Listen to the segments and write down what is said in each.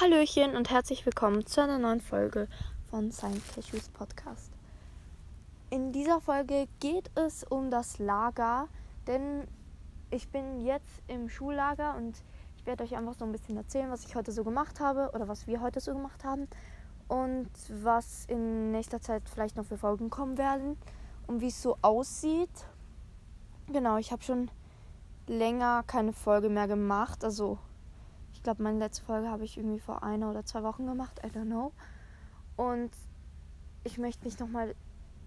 Hallöchen und herzlich willkommen zu einer neuen Folge von Science Cashews Podcast. In dieser Folge geht es um das Lager, denn ich bin jetzt im Schullager und ich werde euch einfach so ein bisschen erzählen, was ich heute so gemacht habe oder was wir heute so gemacht haben und was in nächster Zeit vielleicht noch für Folgen kommen werden und wie es so aussieht. Genau, ich habe schon länger keine Folge mehr gemacht, also ich glaube, meine letzte Folge habe ich irgendwie vor einer oder zwei Wochen gemacht. I don't know. Und ich möchte mich nochmal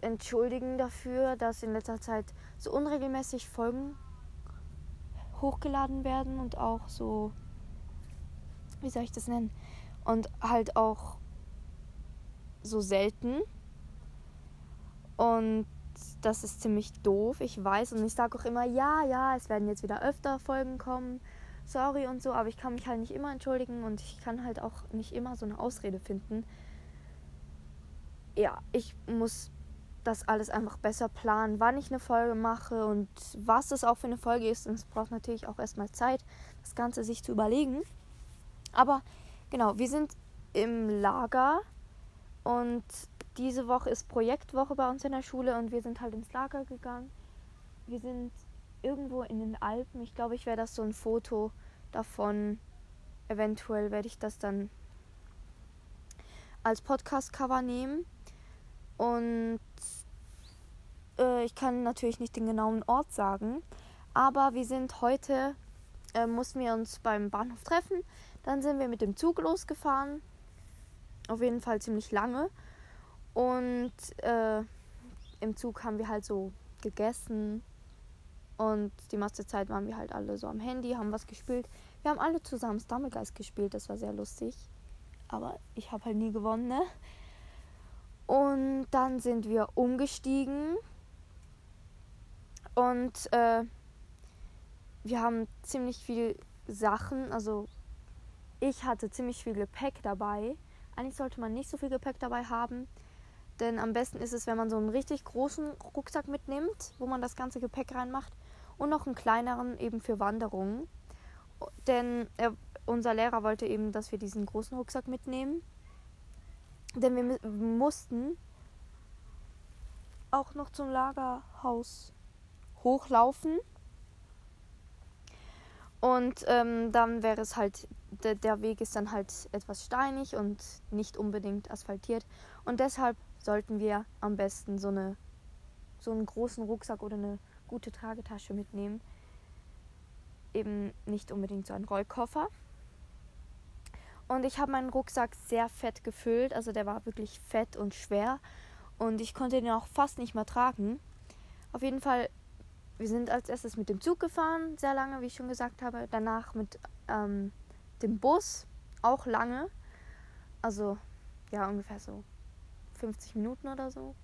entschuldigen dafür, dass in letzter Zeit so unregelmäßig Folgen hochgeladen werden und auch so, wie soll ich das nennen? Und halt auch so selten. Und das ist ziemlich doof, ich weiß. Und ich sage auch immer, ja, ja, es werden jetzt wieder öfter Folgen kommen sorry und so, aber ich kann mich halt nicht immer entschuldigen und ich kann halt auch nicht immer so eine Ausrede finden. Ja, ich muss das alles einfach besser planen, wann ich eine Folge mache und was es auch für eine Folge ist. Und es braucht natürlich auch erstmal Zeit, das Ganze sich zu überlegen. Aber genau, wir sind im Lager und diese Woche ist Projektwoche bei uns in der Schule und wir sind halt ins Lager gegangen. Wir sind irgendwo in den Alpen. Ich glaube, ich werde das so ein Foto davon. Eventuell werde ich das dann als Podcast-Cover nehmen. Und äh, ich kann natürlich nicht den genauen Ort sagen. Aber wir sind heute, äh, mussten wir uns beim Bahnhof treffen. Dann sind wir mit dem Zug losgefahren. Auf jeden Fall ziemlich lange. Und äh, im Zug haben wir halt so gegessen und die meiste Zeit waren wir halt alle so am Handy, haben was gespielt. Wir haben alle zusammen Stumblegeist gespielt, das war sehr lustig. Aber ich habe halt nie gewonnen, ne? Und dann sind wir umgestiegen. Und äh, wir haben ziemlich viel Sachen. Also ich hatte ziemlich viel Gepäck dabei. Eigentlich sollte man nicht so viel Gepäck dabei haben. Denn am besten ist es, wenn man so einen richtig großen Rucksack mitnimmt, wo man das ganze Gepäck reinmacht und noch einen kleineren eben für Wanderungen. Denn er, unser Lehrer wollte eben, dass wir diesen großen Rucksack mitnehmen. Denn wir mussten auch noch zum Lagerhaus hochlaufen. Und ähm, dann wäre es halt, der, der Weg ist dann halt etwas steinig und nicht unbedingt asphaltiert. Und deshalb sollten wir am besten so, eine, so einen großen Rucksack oder eine gute Tragetasche mitnehmen. Eben nicht unbedingt so ein Rollkoffer. Und ich habe meinen Rucksack sehr fett gefüllt. Also der war wirklich fett und schwer. Und ich konnte den auch fast nicht mehr tragen. Auf jeden Fall, wir sind als erstes mit dem Zug gefahren, sehr lange, wie ich schon gesagt habe. Danach mit ähm, dem Bus, auch lange. Also ja, ungefähr so 50 Minuten oder so.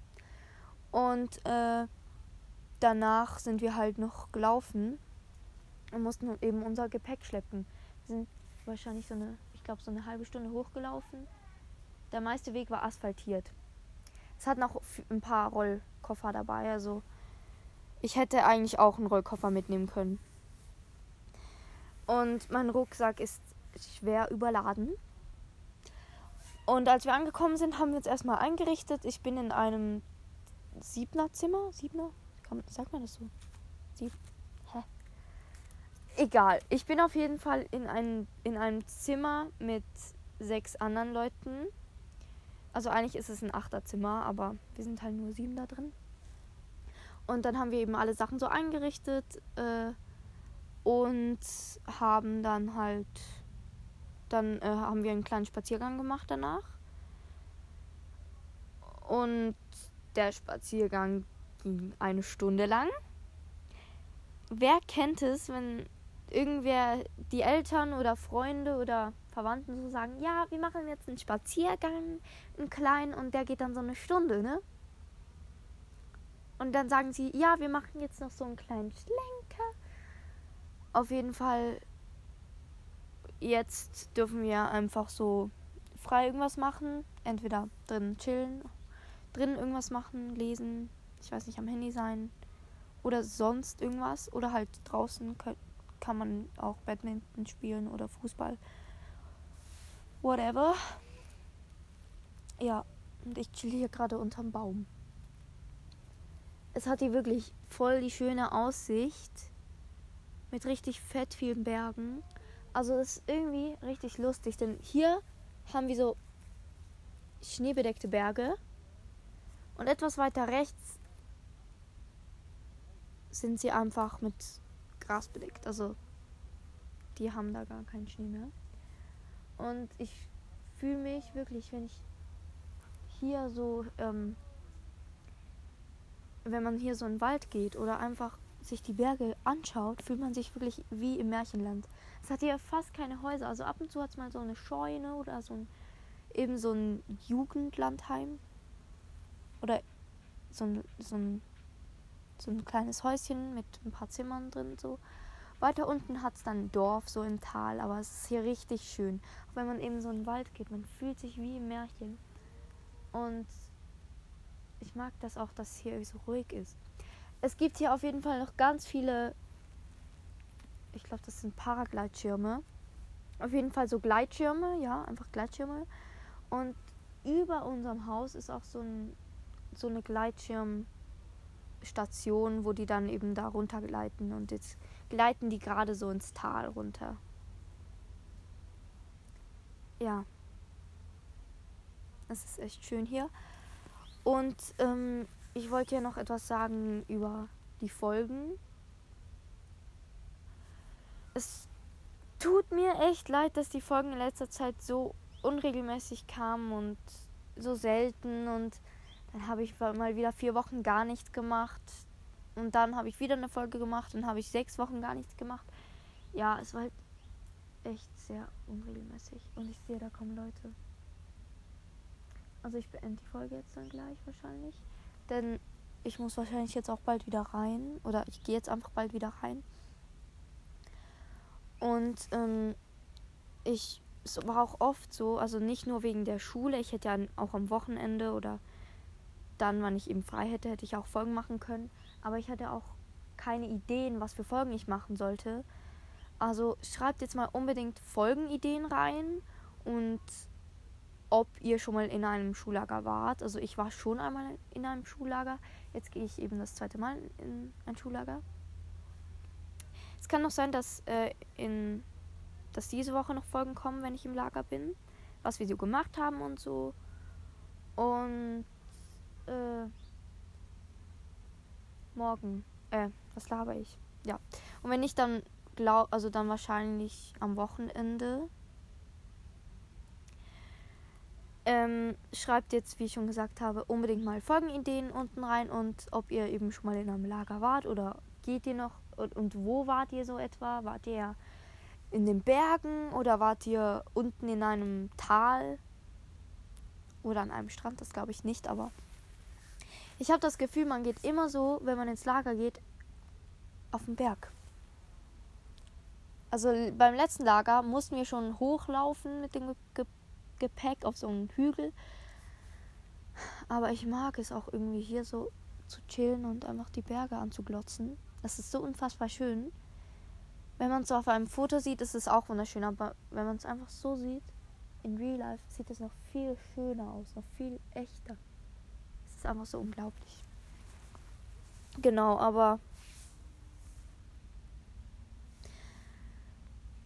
Und äh, danach sind wir halt noch gelaufen und mussten eben unser Gepäck schleppen. Wir sind wahrscheinlich so eine, ich glaube, so eine halbe Stunde hochgelaufen. Der meiste Weg war asphaltiert. Es hat noch ein paar Rollkoffer dabei, also ich hätte eigentlich auch einen Rollkoffer mitnehmen können. Und mein Rucksack ist schwer überladen. Und als wir angekommen sind, haben wir uns erstmal eingerichtet. Ich bin in einem Siebner Zimmer, Siebner, sagt man das so? Sie, hä? Egal. Ich bin auf jeden Fall in, ein, in einem Zimmer mit sechs anderen Leuten. Also eigentlich ist es ein Achterzimmer, aber wir sind halt nur sieben da drin. Und dann haben wir eben alle Sachen so eingerichtet äh, und haben dann halt, dann äh, haben wir einen kleinen Spaziergang gemacht danach. Und der Spaziergang ging eine Stunde lang. Wer kennt es, wenn irgendwer, die Eltern oder Freunde oder Verwandten so sagen, ja, wir machen jetzt einen Spaziergang, einen kleinen, und der geht dann so eine Stunde, ne? Und dann sagen sie, ja, wir machen jetzt noch so einen kleinen Schlenker. Auf jeden Fall, jetzt dürfen wir einfach so frei irgendwas machen. Entweder drin chillen, drin irgendwas machen, lesen, ich weiß nicht, am Handy sein oder sonst irgendwas. Oder halt draußen kann man auch Badminton spielen oder Fußball. Whatever. Ja, und ich chill hier gerade unterm Baum. Es hat hier wirklich voll die schöne Aussicht. Mit richtig fett vielen Bergen. Also es ist irgendwie richtig lustig, denn hier haben wir so schneebedeckte Berge. Und etwas weiter rechts sind sie einfach mit Gras bedeckt. Also die haben da gar keinen Schnee mehr. Und ich fühle mich wirklich, wenn ich hier so, ähm, wenn man hier so in den Wald geht oder einfach sich die Berge anschaut, fühlt man sich wirklich wie im Märchenland. Es hat hier fast keine Häuser. Also ab und zu hat es mal so eine Scheune oder so ein, eben so ein Jugendlandheim. Oder so ein, so ein, so ein kleines Häuschen mit ein paar Zimmern drin. So. Weiter unten hat es dann ein Dorf, so im Tal, aber es ist hier richtig schön. Auch wenn man eben so in den Wald geht, man fühlt sich wie im Märchen. Und ich mag das auch, dass hier so ruhig ist. Es gibt hier auf jeden Fall noch ganz viele, ich glaube, das sind Paragleitschirme. Auf jeden Fall so Gleitschirme, ja, einfach Gleitschirme. Und über unserem Haus ist auch so, ein, so eine Gleitschirmstation, wo die dann eben da runtergleiten. Und jetzt gleiten die gerade so ins Tal runter. Ja. Es ist echt schön hier. Und ähm, ich wollte ja noch etwas sagen über die Folgen. Es tut mir echt leid, dass die Folgen in letzter Zeit so unregelmäßig kamen und so selten. Und dann habe ich mal wieder vier Wochen gar nichts gemacht. Und dann habe ich wieder eine Folge gemacht und habe ich sechs Wochen gar nichts gemacht. Ja, es war halt echt sehr unregelmäßig. Und ich sehe, da kommen Leute. Also ich beende die Folge jetzt dann gleich wahrscheinlich. Denn ich muss wahrscheinlich jetzt auch bald wieder rein. Oder ich gehe jetzt einfach bald wieder rein. Und ähm, ich, es war auch oft so, also nicht nur wegen der Schule, ich hätte ja auch am Wochenende oder dann, wann ich eben frei hätte, hätte ich auch Folgen machen können. Aber ich hatte auch keine Ideen, was für Folgen ich machen sollte. Also schreibt jetzt mal unbedingt Folgenideen rein und ob ihr schon mal in einem Schullager wart. Also ich war schon einmal in einem Schullager. Jetzt gehe ich eben das zweite Mal in ein Schullager. Es kann noch sein, dass, äh, in, dass diese Woche noch Folgen kommen, wenn ich im Lager bin. Was wir so gemacht haben und so. Und äh, morgen. Äh, was laber ich? Ja. Und wenn nicht, dann glaub, also dann wahrscheinlich am Wochenende. Ähm, schreibt jetzt, wie ich schon gesagt habe, unbedingt mal Folgenideen unten rein und ob ihr eben schon mal in einem Lager wart oder geht ihr noch und, und wo wart ihr so etwa? Wart ihr in den Bergen oder wart ihr unten in einem Tal oder an einem Strand? Das glaube ich nicht, aber ich habe das Gefühl, man geht immer so, wenn man ins Lager geht, auf den Berg. Also beim letzten Lager mussten wir schon hochlaufen mit dem Ge Gepäck auf so einen Hügel. Aber ich mag es auch irgendwie hier so zu chillen und einfach die Berge anzuglotzen. Das ist so unfassbar schön. Wenn man es so auf einem Foto sieht, ist es auch wunderschön. Aber wenn man es einfach so sieht, in Real Life, sieht es noch viel schöner aus, noch viel echter. Ist einfach so unglaublich. Genau, aber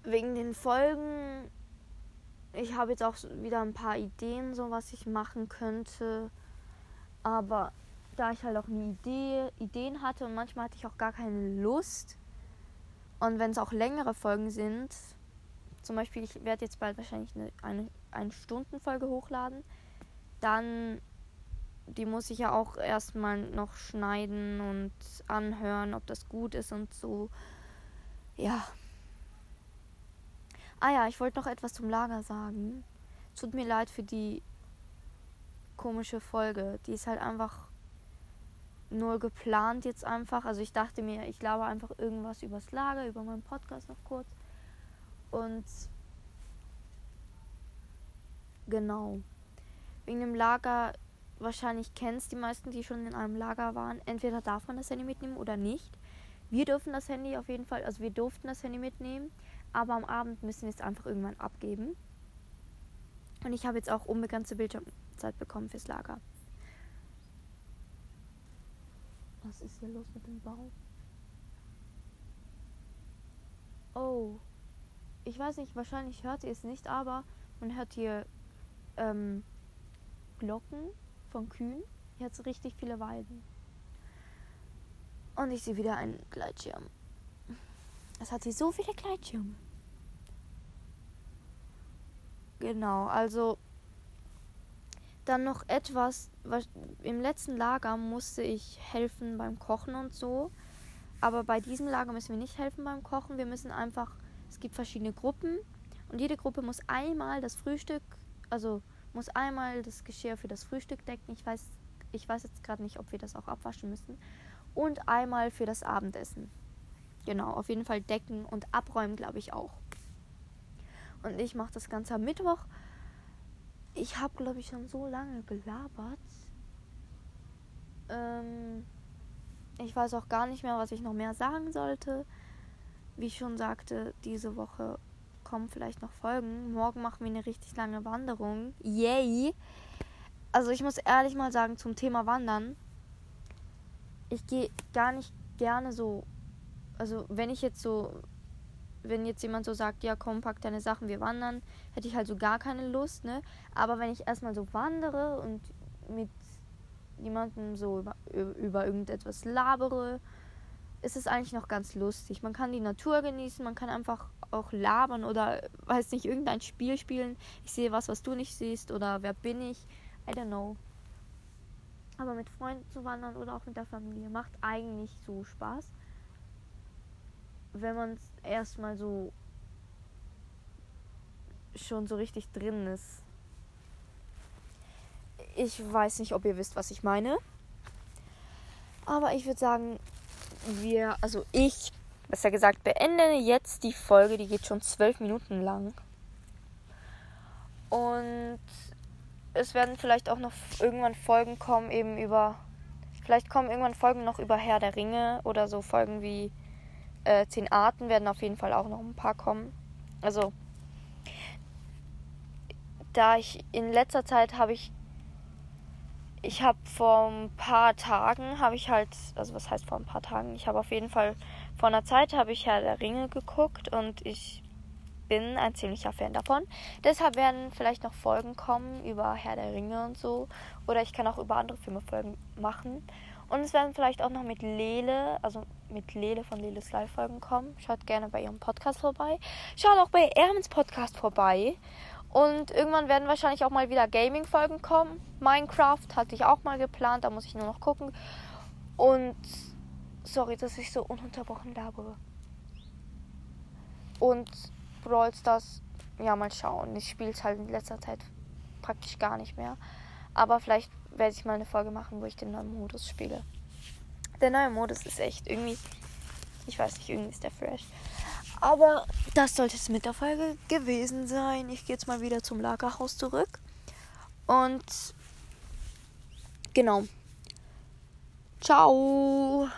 wegen den Folgen ich habe jetzt auch wieder ein paar Ideen, so was ich machen könnte. Aber da ich halt auch nie Idee, Ideen hatte und manchmal hatte ich auch gar keine Lust. Und wenn es auch längere Folgen sind, zum Beispiel, ich werde jetzt bald wahrscheinlich eine, eine, eine Stundenfolge hochladen, dann die muss ich ja auch erstmal noch schneiden und anhören, ob das gut ist und so. Ja, Ah ja, ich wollte noch etwas zum Lager sagen. Tut mir leid für die komische Folge. Die ist halt einfach nur geplant jetzt einfach. Also ich dachte mir, ich glaube einfach irgendwas übers Lager, über meinen Podcast noch kurz. Und genau. Wegen dem Lager, wahrscheinlich kennst die meisten, die schon in einem Lager waren. Entweder darf man das Handy mitnehmen oder nicht. Wir dürfen das Handy auf jeden Fall, also wir durften das Handy mitnehmen aber am Abend müssen wir es einfach irgendwann abgeben. Und ich habe jetzt auch unbegrenzte Bildschirmzeit bekommen fürs Lager. Was ist hier los mit dem Baum? Oh. Ich weiß nicht, wahrscheinlich hört ihr es nicht, aber man hört hier ähm, Glocken von Kühen. Hier hat es richtig viele Weiden. Und ich sehe wieder einen Gleitschirm. Es hat sie so viele Gleitschirme. Genau, also dann noch etwas, was, im letzten Lager musste ich helfen beim Kochen und so. Aber bei diesem Lager müssen wir nicht helfen beim Kochen. Wir müssen einfach, es gibt verschiedene Gruppen und jede Gruppe muss einmal das Frühstück, also muss einmal das Geschirr für das Frühstück decken. Ich weiß, ich weiß jetzt gerade nicht, ob wir das auch abwaschen müssen. Und einmal für das Abendessen. Genau, auf jeden Fall decken und abräumen, glaube ich auch. Und ich mache das Ganze am Mittwoch. Ich habe, glaube ich, schon so lange gelabert. Ähm, ich weiß auch gar nicht mehr, was ich noch mehr sagen sollte. Wie ich schon sagte, diese Woche kommen vielleicht noch Folgen. Morgen machen wir eine richtig lange Wanderung. Yay! Also ich muss ehrlich mal sagen zum Thema Wandern. Ich gehe gar nicht gerne so. Also wenn ich jetzt so wenn jetzt jemand so sagt, ja komm, pack deine Sachen, wir wandern, hätte ich halt so gar keine Lust, ne? Aber wenn ich erstmal so wandere und mit jemandem so über, über irgendetwas labere, ist es eigentlich noch ganz lustig. Man kann die Natur genießen, man kann einfach auch labern oder weiß nicht, irgendein Spiel spielen. Ich sehe was, was du nicht siehst oder wer bin ich? I don't know. Aber mit Freunden zu wandern oder auch mit der Familie macht eigentlich so Spaß wenn man erstmal so schon so richtig drin ist. Ich weiß nicht, ob ihr wisst, was ich meine. Aber ich würde sagen, wir, also ich, besser gesagt, beende jetzt die Folge. Die geht schon zwölf Minuten lang. Und es werden vielleicht auch noch irgendwann Folgen kommen, eben über. Vielleicht kommen irgendwann Folgen noch über Herr der Ringe oder so Folgen wie äh, zehn Arten werden auf jeden Fall auch noch ein paar kommen. Also, da ich in letzter Zeit habe ich, ich habe vor ein paar Tagen habe ich halt, also was heißt vor ein paar Tagen? Ich habe auf jeden Fall vor einer Zeit habe ich Herr der Ringe geguckt und ich bin ein ziemlicher Fan davon. Deshalb werden vielleicht noch Folgen kommen über Herr der Ringe und so. Oder ich kann auch über andere Filme Folgen machen. Und es werden vielleicht auch noch mit Lele, also mit Lele von Leles Live-Folgen kommen. Schaut gerne bei ihrem Podcast vorbei. Schaut auch bei Ermens Podcast vorbei. Und irgendwann werden wahrscheinlich auch mal wieder Gaming-Folgen kommen. Minecraft hatte ich auch mal geplant, da muss ich nur noch gucken. Und sorry, dass ich so ununterbrochen labere. Und Brawl Stars, ja, mal schauen. Ich spiele es halt in letzter Zeit praktisch gar nicht mehr. Aber vielleicht werde ich mal eine Folge machen, wo ich den neuen Modus spiele. Der neue Modus ist echt irgendwie, ich weiß nicht, irgendwie ist der fresh. Aber das sollte es mit der Folge gewesen sein. Ich gehe jetzt mal wieder zum Lagerhaus zurück. Und genau. Ciao.